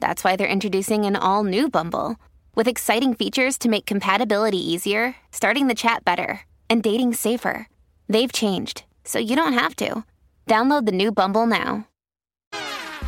that's why they're introducing an all new Bumble with exciting features to make compatibility easier, starting the chat better, and dating safer. They've changed, so you don't have to. Download the new Bumble now.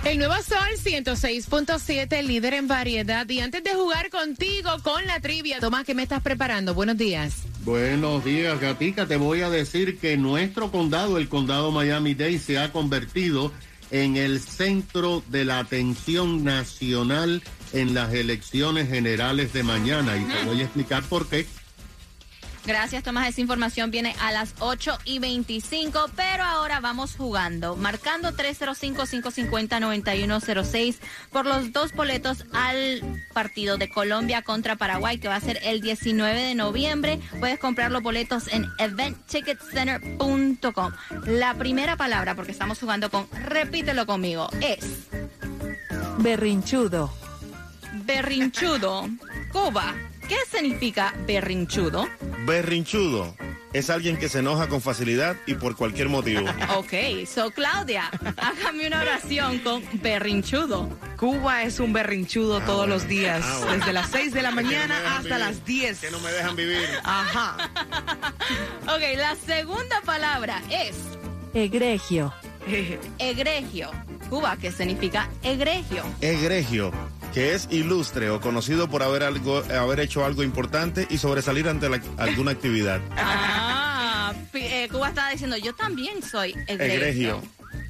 El nuevo Sol 106.7, líder en variedad. Y antes de jugar contigo con la trivia, Tomás, ¿qué me estás preparando? Buenos días. Buenos días, Gatica. Te voy a decir que nuestro condado, el condado Miami-Dade, se ha convertido en el centro de la atención nacional en las elecciones generales de mañana. Y te voy a explicar por qué. Gracias, Tomás. Esa información viene a las 8 y 25, pero ahora vamos jugando, marcando 305-550-9106 por los dos boletos al partido de Colombia contra Paraguay, que va a ser el 19 de noviembre. Puedes comprar los boletos en eventticketcenter.com. La primera palabra, porque estamos jugando con, repítelo conmigo, es Berrinchudo. berrinchudo. Cuba, ¿qué significa berrinchudo? Berrinchudo es alguien que se enoja con facilidad y por cualquier motivo. Ok, so Claudia, hágame una oración con berrinchudo. Cuba es un berrinchudo todos los días, Ah, bueno. desde las 6 de la Que no mañana hasta vivir. las 10. Que no me dejan vivir. Ajá. Ok, la segunda palabra es Egregio. egregio. Cuba, ¿qué significa egregio? Egregio, que es ilustre o conocido por haber, algo, haber hecho algo importante y sobresalir ante la- alguna actividad. Ah, eh, Cuba estaba diciendo, yo también soy egregio. Egregio.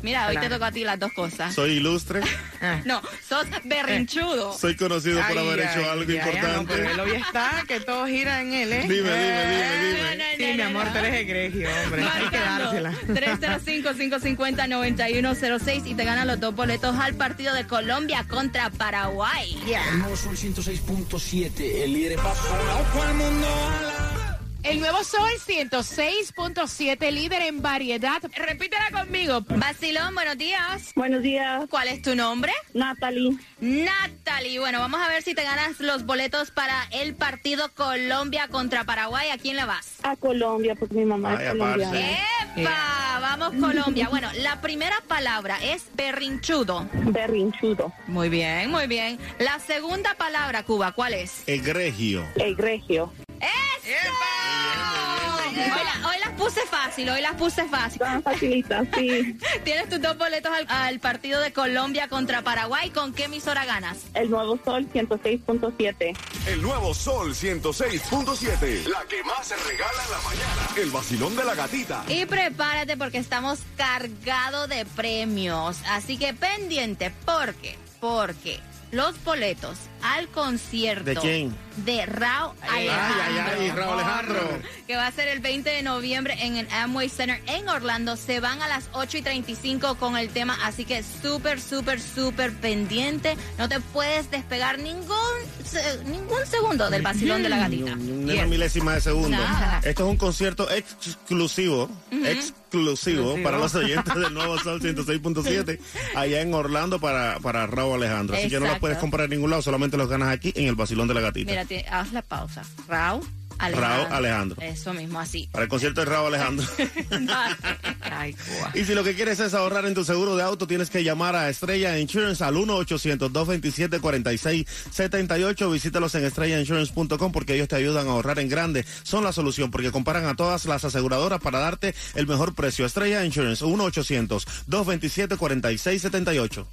Mira, hoy te toca a ti las dos cosas. Soy ilustre, No, sos berrinchudo. soy conocido por Ay, haber ay, hecho algo ay, ay, no, importante. pero hoy está, que todo gira en él, ¿eh? Dime, dime, dime, No, dime. no, Sí, no, mi no, amor, no. tú eres egregio, hombre. Hay que Marcando dársela. 305-550-9106 y te ganan los dos boletos al partido de Colombia contra Paraguay. El nuevo Sol 106.7, el líder Bajo al mundo a la... El nuevo Sol 106.7, líder en variedad. Repítela conmigo. Basilón, buenos días. Buenos días, ¿Cuál es tu nombre? Natalie. Natalie. Bueno, vamos a ver si te ganas los boletos para el partido Colombia contra Paraguay. ¿A quién le vas? A Colombia, porque mi mamá Ay, es colombiana. ¡Epa! Vamos Colombia. Bueno, la primera palabra es berrinchudo. Berrinchudo. Muy bien, muy bien. La segunda palabra, Cuba, ¿cuál es? Egregio. Egregio. Hoy, la- hoy las puse fácil, hoy las puse fácil. Tan facilita, sí. Tienes tus dos boletos al, al partido de Colombia contra Paraguay. ¿Con qué emisora ganas? El nuevo Sol 106.7. El nuevo Sol 106.7. La que más se regala en la mañana. El vacilón de la gatita. Y prepárate porque estamos cargados de premios. Así que pendiente, porque, porque los boletos al concierto ¿De quién? de Rao Ay, Alejandro. ay, ay, Raúl Alejandro. que va a ser el 20 de noviembre en el Amway Center en Orlando. Se van a las 8 y 35 con el tema, así que súper, súper, súper pendiente. No te puedes despegar ningún, se- ningún segundo del vacilón de la gatita. Ni una milésima de segundo. Nada. Esto es un concierto exclusivo, exclusivo para los oyentes del nuevo Sol 106.7 allá en Orlando para, para Raúl Alejandro. Así que no Exacto. puedes comprar en ningún lado, solamente los ganas aquí en el vacilón de la gatita. Mira, te- haz la pausa. Rao Alejandro. Raúl Alejandro. Eso mismo, así. Para el concierto de Raúl Alejandro. Ay. Y si lo que quieres es ahorrar en tu seguro de auto, tienes que llamar a Estrella Insurance al 1-800-227-4678. Visítalos en estrellainsurance.com porque ellos te ayudan a ahorrar en grande. Son la solución porque comparan a todas las aseguradoras para darte el mejor precio. Estrella Insurance, 1-800-227-4678.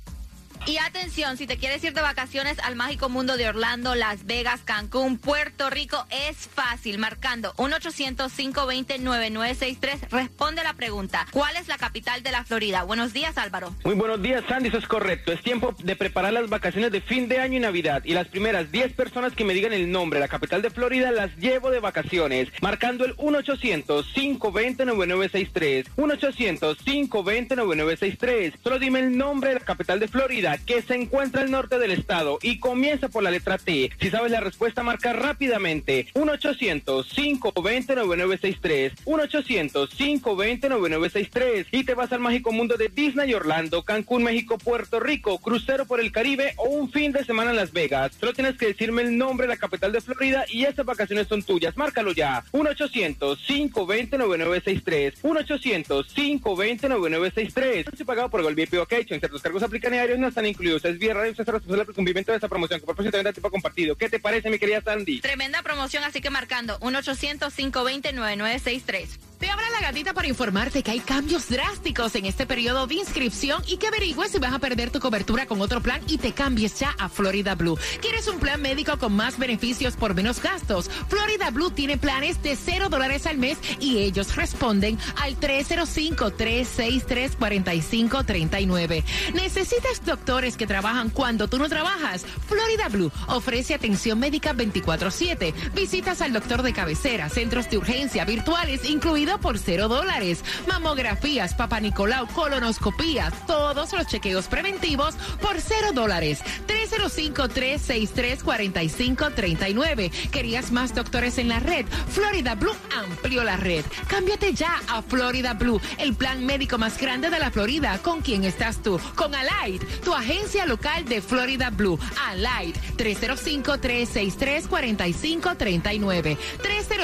Y atención, si te quieres ir de vacaciones al mágico mundo de Orlando, Las Vegas, Cancún, Puerto Rico, es fácil. Marcando 1-800-520-9963. Responde la pregunta. ¿Cuál es la capital de la Florida? Buenos días, Álvaro. Muy buenos días, Sandy, eso es correcto. Es tiempo de preparar las vacaciones de fin de año y Navidad. Y las primeras 10 personas que me digan el nombre de la capital de Florida las llevo de vacaciones. Marcando el 1-800-520-9963. 1-800-520-9963. Solo dime el nombre de la capital de Florida que se encuentra al norte del estado y comienza por la letra T. Si sabes la respuesta, marca rápidamente 1-800-520-9963. 1-800-520-9963. Y te vas al mágico mundo de Disney Orlando, Cancún, México, Puerto Rico, crucero por el Caribe o un fin de semana en Las Vegas. Solo tienes que decirme el nombre de la capital de Florida y esas vacaciones son tuyas. Márcalo ya. 1-800-520-9963. 1-800-520-9963. No pagado por Gold VIP Occasion. Ciertos cargos aplican diarios están incluidos. Es vía radio. Usted es responsable del cumplimiento de esta promoción. Que propósito venta tipo compartido. ¿Qué te parece, mi querida Sandy? Tremenda promoción, así que marcando 1-800-520-9963. Te habla la gatita para informarte que hay cambios drásticos en este periodo de inscripción y que averigües si vas a perder tu cobertura con otro plan y te cambies ya a Florida Blue. ¿Quieres un plan médico con más beneficios por menos gastos? Florida Blue tiene planes de cero dólares al mes y ellos responden al 305-363-4539. ¿Necesitas doctores que trabajan cuando tú no trabajas? Florida Blue ofrece atención médica 24-7, visitas al doctor de cabecera, centros de urgencia virtuales, incluido por cero dólares, mamografías, papá Nicolau, colonoscopías, todos los chequeos preventivos por cero dólares. 305-363-4539. ¿Querías más doctores en la red? Florida Blue amplió la red. Cámbiate ya a Florida Blue, el plan médico más grande de la Florida. ¿Con quién estás tú? Con Allied, tu agencia local de Florida Blue. Allied, 305-363-4539.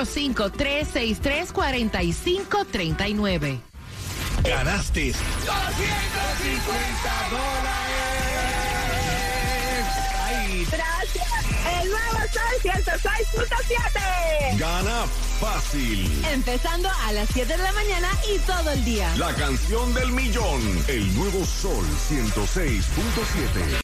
305-363-4539. Ganaste 250 dólares. Ay, Gracias. El nuevo Sol 106.7. Gana fácil. Empezando a las 7 de la mañana y todo el día. La canción del millón. El nuevo Sol 106.7.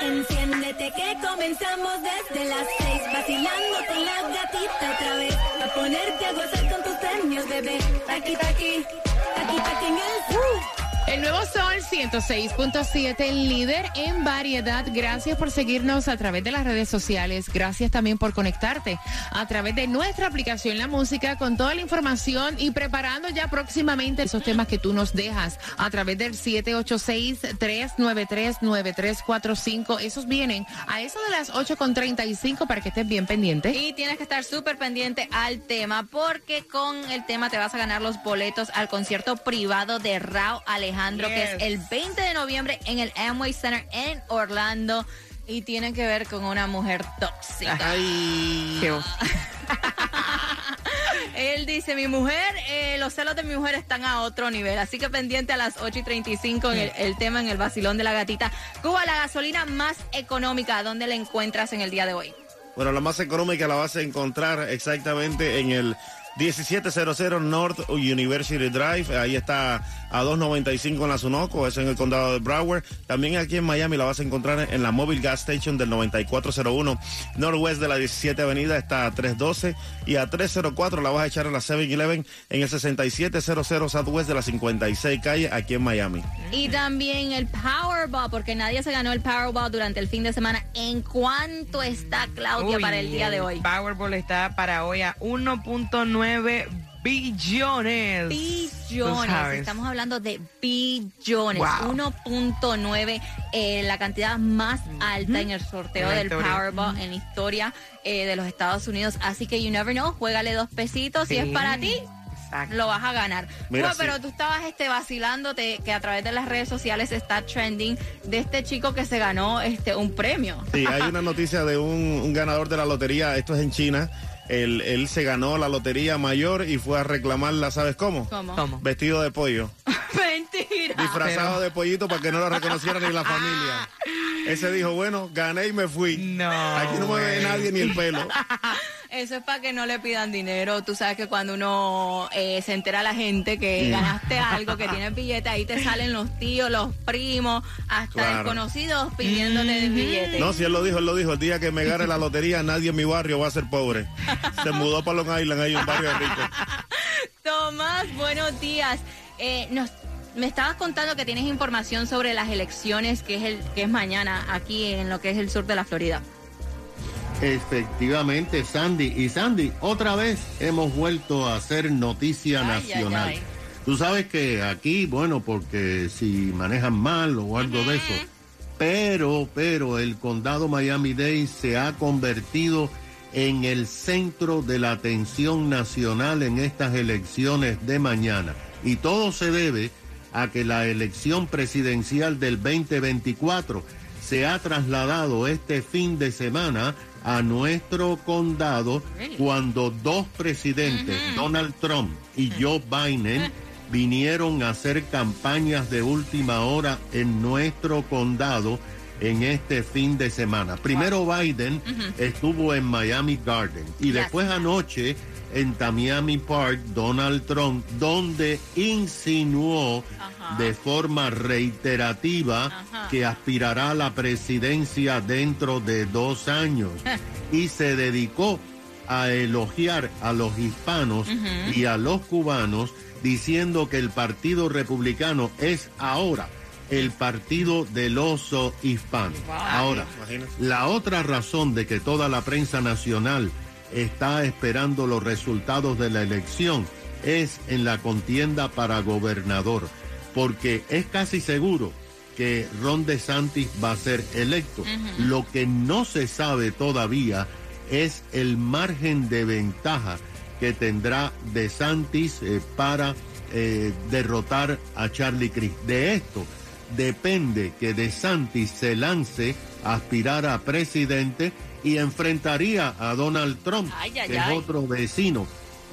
Enciéndete que comenzamos desde las 6 vacilando con la gatita otra vez. A ponerte a gozar con tus premios, bebé. Aquí, aquí, aquí, aquí en el El nuevo Sol 106.7, el líder en variedad. Gracias por seguirnos a través de las redes sociales. Gracias también por conectarte a través de nuestra aplicación La Música con toda la información y preparando ya próximamente esos temas que tú nos dejas a través del 786-393-9345. Esos vienen a eso de las 8.35 para que estés bien pendiente. Y tienes que estar súper pendiente al tema porque con el tema te vas a ganar los boletos al concierto privado de Rao Alejandro, que es el 20 de noviembre en el Amway Center en Orlando. Y tiene que ver con una mujer tóxica. Qué oso. Él dice, mi mujer, eh, los celos de mi mujer están a otro nivel. Así que pendiente a las 8 y 35 en el, el tema en el vacilón de la gatita. Cuba, la gasolina más económica, ¿dónde la encuentras en el día de hoy? Bueno, la más económica la vas a encontrar exactamente en el 1700 North University Drive. Ahí está a 2.95 en la Sunoco, eso en el condado de Broward. También aquí en Miami la vas a encontrar en la Mobile Gas Station del 9401 Northwest de la 17 Avenida, está a 312 y a 304 la vas a echar a la 7-Eleven en el 6700 Southwest de la 56 calle aquí en Miami. Y también el Powerball, porque nadie se ganó el Powerball durante el fin de semana. ¿En cuánto está Claudia Uy, para el día de hoy? Powerball está para hoy a 1.9 billones. Estamos hablando de billones, Wow. 1.9, eh, la cantidad más alta en el sorteo En del historia. Powerball en la historia eh, de los Estados Unidos. Así que you never know, juégale dos pesitos. Si Sí. es para ti, Exacto. lo vas a ganar. Mira, Bueno, sí. pero tú estabas este vacilándote que a través de las redes sociales está trending de este chico que se ganó este un premio. Sí, hay una noticia de un, un ganador de la lotería, esto es en China. Él, él se ganó la lotería mayor y fue a reclamarla, ¿sabes cómo? ¿Cómo? ¿Cómo? Vestido de pollo, Mentira. disfrazado de pollito para que no lo reconociera ni la familia. Ese dijo, bueno, gané y me fui. No, Aquí no me ve nadie ni el pelo. Eso es para que no le pidan dinero. Tú sabes que cuando uno eh, se entera a la gente que ganaste algo, que tienes billete, ahí te salen los tíos, los primos, hasta Claro. desconocidos pidiéndote billetes. No, si él lo dijo, él lo dijo. El día que me gane la lotería, nadie en mi barrio va a ser pobre. Se mudó para Long Island, ahí un barrio rico. Tomás, buenos días. Eh, nos, me estabas contando que tienes información sobre las elecciones que es el que es mañana aquí en lo que es el sur de la Florida. Efectivamente, Sandy. Y Sandy, otra vez hemos vuelto a hacer noticia Ay, nacional. ay, ay. Tú sabes que aquí, bueno, porque si manejan mal o algo de eso, pero, pero el condado Miami-Dade se ha convertido en el centro de la atención nacional en estas elecciones de mañana. Y todo se debe a que la elección presidencial del 2024 se ha trasladado este fin de semana a nuestro condado cuando dos presidentes, Donald Trump y Joe Biden, vinieron a hacer campañas de última hora en nuestro condado en este fin de semana. Primero Biden estuvo en Miami Garden y después anoche en Tamiami Park Donald Trump, donde insinuó de forma reiterativa que aspirará a la presidencia dentro de dos años. Y se dedicó a elogiar a los hispanos y a los cubanos diciendo que el Partido Republicano es ahora el partido del oso hispano. Ahora, la otra razón de que toda la prensa nacional está esperando los resultados de la elección es en la contienda para gobernador, porque es casi seguro que Ron DeSantis va a ser electo. Lo que no se sabe todavía es el margen de ventaja que tendrá DeSantis eh, para eh, derrotar a Charlie Crist. De esto depende que DeSantis se lance a aspirar a presidente y enfrentaría a Donald Trump, Ay, ay, que ay. es otro vecino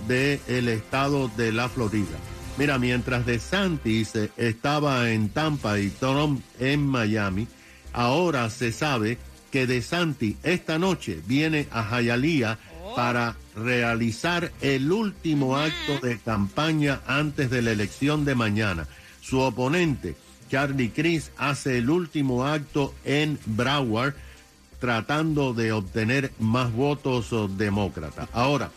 del estado de la Florida. Mira, mientras DeSantis eh, estaba en Tampa y Trump en Miami, ahora se sabe que DeSantis esta noche viene a Hialeah para realizar el último acto de campaña antes de la elección de mañana. Su oponente, Charlie Crist, hace el último acto en Broward tratando de obtener más votos oh, demócratas. Ahora,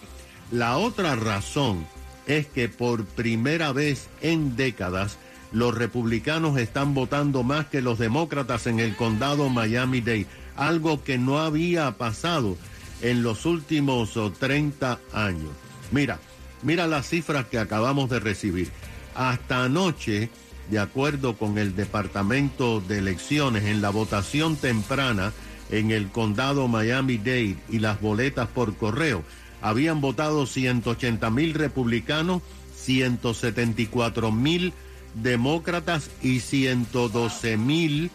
la otra razón es que por primera vez en décadas los republicanos están votando más que los demócratas en el condado Miami-Dade, algo que no había pasado en los últimos oh, 30 años. Mira, mira las cifras que acabamos de recibir. Hasta anoche, de acuerdo con el Departamento de Elecciones, en la votación temprana en el condado Miami-Dade y las boletas por correo, habían votado 180 mil republicanos, 174 mil demócratas y 112 mil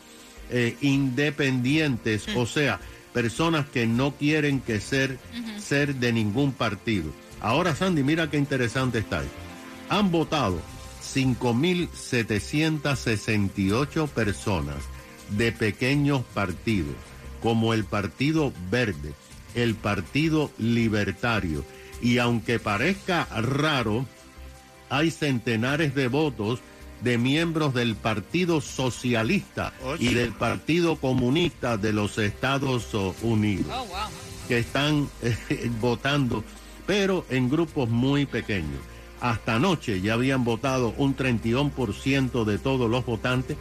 eh, independientes, o sea, personas que no quieren que ser, ser de ningún partido. Ahora, Sandy, mira qué interesante está. ahí. Han votado 5.768 personas de pequeños partidos, como el Partido Verde, el Partido Libertario. Y aunque parezca raro, hay centenares de votos de miembros del Partido Socialista y del Partido Comunista de los Estados Unidos que están eh, votando, pero en grupos muy pequeños. Hasta anoche ya habían votado un 31% de todos los votantes.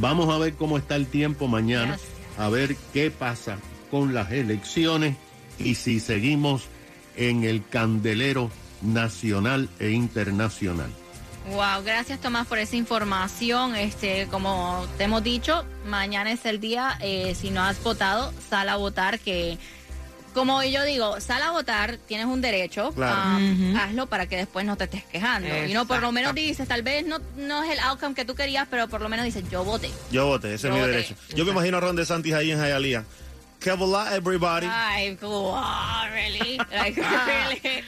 Vamos a ver cómo está el tiempo mañana, a ver qué pasa con las elecciones y si seguimos en el candelero nacional e internacional. Wow, gracias Tomás por esa información. Este, como te hemos dicho, mañana es el día. eh, si no has votado, sal a votar. Que, como yo digo, sal a votar, tienes un derecho. Claro. um, Hazlo para que después no te estés quejando. Y no, por lo menos dices, tal vez no, no es el outcome que tú querías, pero por lo menos dices, yo voté. Yo voté, ese Yo es mi voté. derecho. Yo me imagino a Ron DeSantis ahí en Hialeah. Que volar, everybody. Ay, wow, really? Like, really?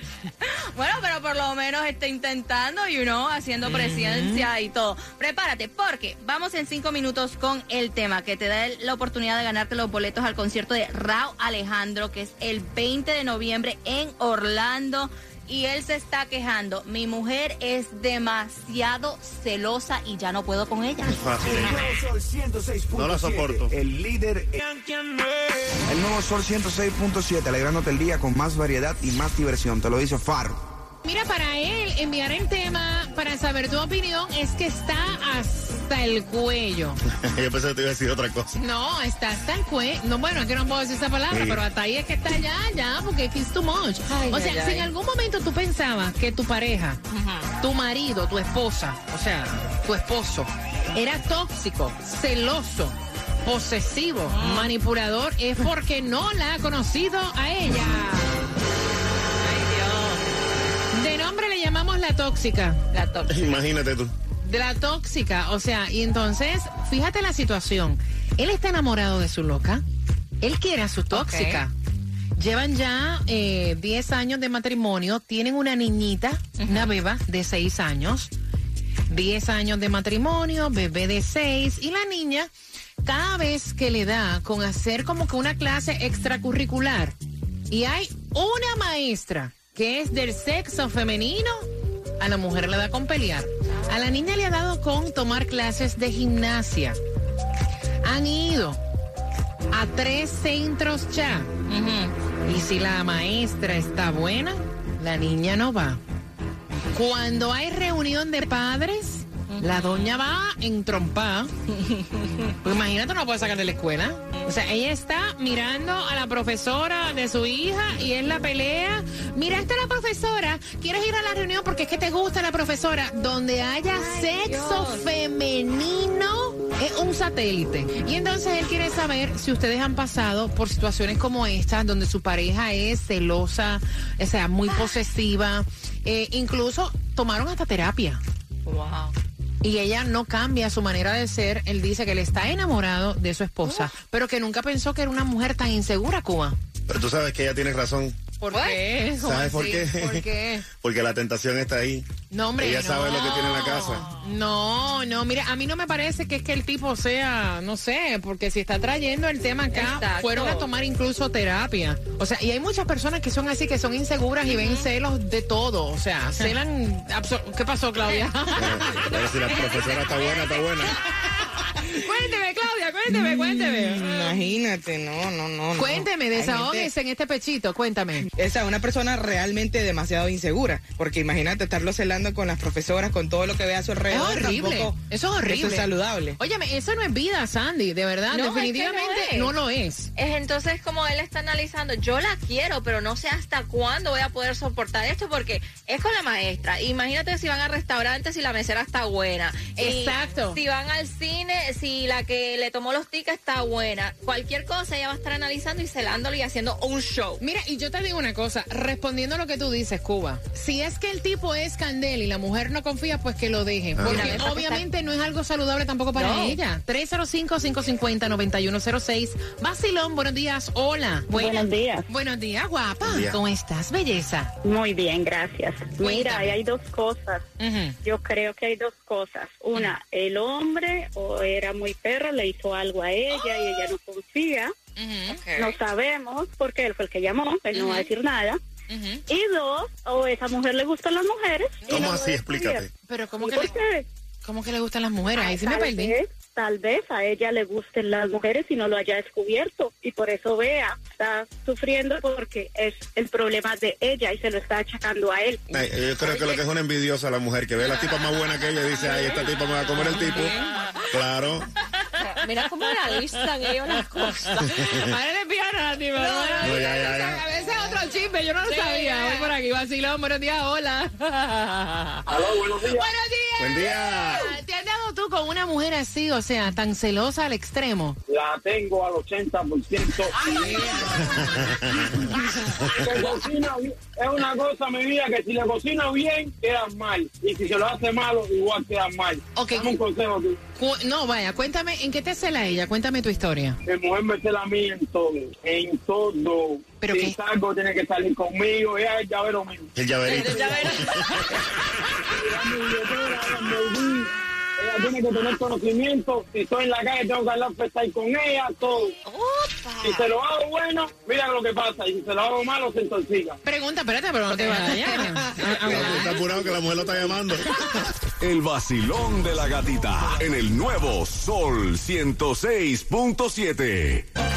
Bueno, pero por lo menos está intentando, you know, haciendo presencia y todo. Prepárate, porque vamos en cinco minutos con el tema que te da la oportunidad de ganarte los boletos al concierto de Rao Alejandro, que es el 20 de noviembre en Orlando. Y él se está quejando. Mi mujer es demasiado celosa y ya no puedo con ella. Fácil. No la soporto. El líder. El nuevo Sol 106.7, alegrándote el día con más variedad y más diversión. Te lo dice Faro. Mira, para él enviar el tema para saber tu opinión es que está hasta el cuello. Yo pensé que te iba a decir otra cosa. No, está hasta el cuello. No, bueno, es que no puedo decir esa palabra, Sí. pero hasta ahí es que está ya, ya, porque it's too much. Ay, o ay, sea, si ay. en algún momento tú pensabas que tu pareja, tu marido, tu esposa, o sea, tu esposo, era tóxico, celoso, posesivo, manipulador, es porque no la ha conocido a ella. De nombre le llamamos la tóxica. La tóxica. Imagínate tú. De la tóxica, o sea, y entonces, fíjate la situación. Él está enamorado de su loca. Él quiere a su tóxica. Llevan ya eh, 10 años de matrimonio. Tienen una niñita, una beba de 6 años. 10 años de matrimonio, bebé de 6. Y la niña, cada vez que le da con hacer como que una clase extracurricular, y hay una maestra que es del sexo femenino, a la mujer le da con pelear. A la niña le ha dado con tomar clases de gimnasia. Han ido a tres centros ya. Y si la maestra está buena, la niña no va. Cuando hay reunión de padres, la doña va en trompa. Pues imagínate, no puede sacar de la escuela. O sea, ella está mirando a la profesora de su hija y es la pelea. Miraste a la profesora, quieres ir a la reunión porque es que te gusta la profesora. Donde haya sexo femenino es un satélite. Y entonces él quiere saber si ustedes han pasado por situaciones como esta, donde su pareja es celosa, o sea, muy posesiva. Eh, incluso tomaron hasta terapia. Wow. Y ella no cambia su manera de ser. Él dice que él está enamorado de su esposa, pero que nunca pensó que era una mujer tan insegura, Cuba. Pero tú sabes que ella tiene razón. ¿Por qué? ¿Cómo ¿Sabes por qué? ¿Por qué? Porque la tentación está ahí. No, hombre, Ella sabe lo que tiene en la casa. No, no, mira, a mí no me parece que es que el tipo sea, no sé, porque si está trayendo el tema acá, Exacto. fueron a tomar incluso terapia. O sea, y hay muchas personas que son así, que son inseguras y ven celos de todo. O sea, celan... ¿Qué pasó, Claudia? Pero si la profesora está buena, está buena. cuénteme, Claudia, cuénteme, cuénteme. Imagínate, no, no, no. no. Cuénteme, Hay desahógese en este pechito, cuéntame. Esa una persona realmente demasiado insegura, porque imagínate estarlo celando con las profesoras, con todo lo que ve a su Es alrededor. horrible. tampoco- Eso es horrible. Eso es saludable. Óyeme, eso no es vida, Sandy, de verdad. No, es que definitivamente no no, es. lo es. Es entonces como él está analizando, yo la quiero, pero no sé hasta cuándo voy a poder soportar esto porque es con la maestra. Imagínate si van a restaurantes si la mesera está buena. Y Exacto. Si van al cine, si la que le tomó los tickets está buena. Cualquier cosa ella va a estar analizando y celándolo y haciendo un show. Mira, y yo te digo una cosa, respondiendo a lo que tú dices, Cuba, si es que el tipo es candel y la mujer no confía, pues que lo dejen. Ah. Porque Mira, obviamente no es algo saludable tampoco para No. ella. 305-550-9106. Basilón, buenos días. Hola. Buenos días. Buenos días, guapa. Buen día. ¿Cómo estás, belleza? Muy bien, gracias. Mira, ahí hay dos cosas. Yo creo que hay dos cosas. Una, el hombre o era muy perro, le hizo algo a ella y ella no confía. No sabemos porque él fue el que llamó, él no va a decir nada. Y dos, o esa mujer le gustan las mujeres. ¿Cómo no así? Explícate. Pero ¿cómo ¿Y que, le, cómo que le gustan las mujeres? Ahí sí me tal perdí. Vez, tal vez a ella le gusten las mujeres y no lo haya descubierto. Y por eso vea, está sufriendo porque es el problema de ella y se lo está achacando a él. Ay, yo creo que lo que es una envidiosa la mujer, que ve a la tipa más buena que ella y dice, ay, esta tipa me va a comer el tipo. Claro. Mira cómo analizan ellos las cosas. Ahora le envían a ti. No, ya, ya, ya. A veces otro chisme, yo no lo Sí, sabía. ya. Voy por aquí, vacilón, buenos días, hola. Aló, buenos días. Buenos días. Buen día. ¿Te has dado tú con una mujer así, o sea, tan celosa al extremo? La tengo al 80%. Que cocina. Es una cosa, mi vida, que si le cocina bien, quedan mal. Y si se lo hace malo, igual quedan mal. Ok. Dame un consejo. Cu- No, vaya, cuéntame, ¿en qué te cela ella? Cuéntame tu historia. Mi mujer me cela a mí en todo. En todo. ¿Pero si qué? salgo, tiene que salir conmigo. Ella es el llavero mío. El llaverito. Ella tiene que tener conocimiento. Si estoy en la calle, tengo que hablar FaceTime con ella, todo. Si se lo hago bueno, mira lo que pasa. Y si se lo hago malo, se intoxica. Pregunta, espérate, pero no te vayas. A- a- Está apurado que la mujer lo está llamando. El vacilón de la gatita en el nuevo Sol 106.7.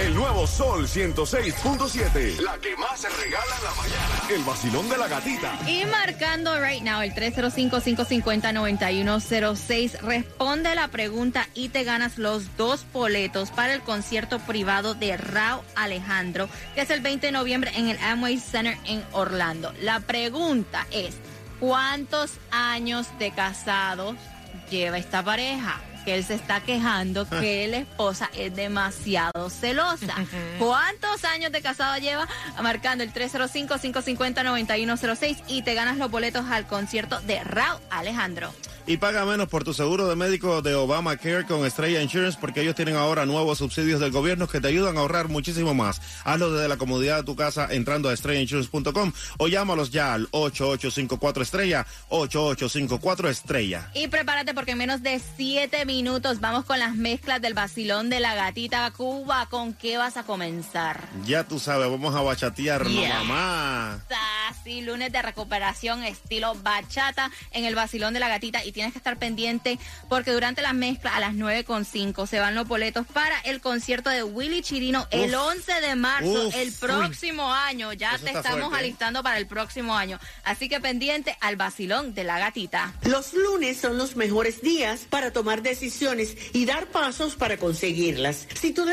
El nuevo Sol 106.7. La que más se regala en la mañana. El vacilón de la gatita. Y marcando right now el 305-550-9106, responde la pregunta y te ganas los dos boletos para el concierto privado de Rao Alejandro, que es el 20 de noviembre en el Amway Center en Orlando. La pregunta es, ¿cuántos años de casados lleva esta pareja? Que él se está quejando que la esposa es demasiado celosa. ¿Cuántos años de casado lleva? Marcando el 305-550-9106 y te ganas los boletos al concierto de Rao Alejandro. Y paga menos por tu seguro de médico de Obamacare con Estrella Insurance porque ellos tienen ahora nuevos subsidios del gobierno que te ayudan a ahorrar muchísimo más. Hazlo desde la comodidad de tu casa entrando a estrellainsurance.com o llámalos ya al 8854 Estrella, 8854 Estrella. Y prepárate porque en menos de 7 minutos vamos con las mezclas del vacilón de la gatita Cuba. ¿Con qué vas a comenzar? Ya tú sabes, vamos a bachatearnos, Yeah. mamá. Así, lunes de recuperación estilo bachata en el vacilón de la gatita y tienes que estar pendiente porque durante la mezcla a las 9.5 se van los boletos para el concierto de Willy Chirino el Uf. 11 de marzo, Uf, el uy. próximo año. Ya Eso te estamos fuerte, ¿eh? alistando para el próximo año. Así que pendiente al vacilón de la gatita. Los lunes son los mejores días para tomar y dar pasos para conseguirlas. Si tú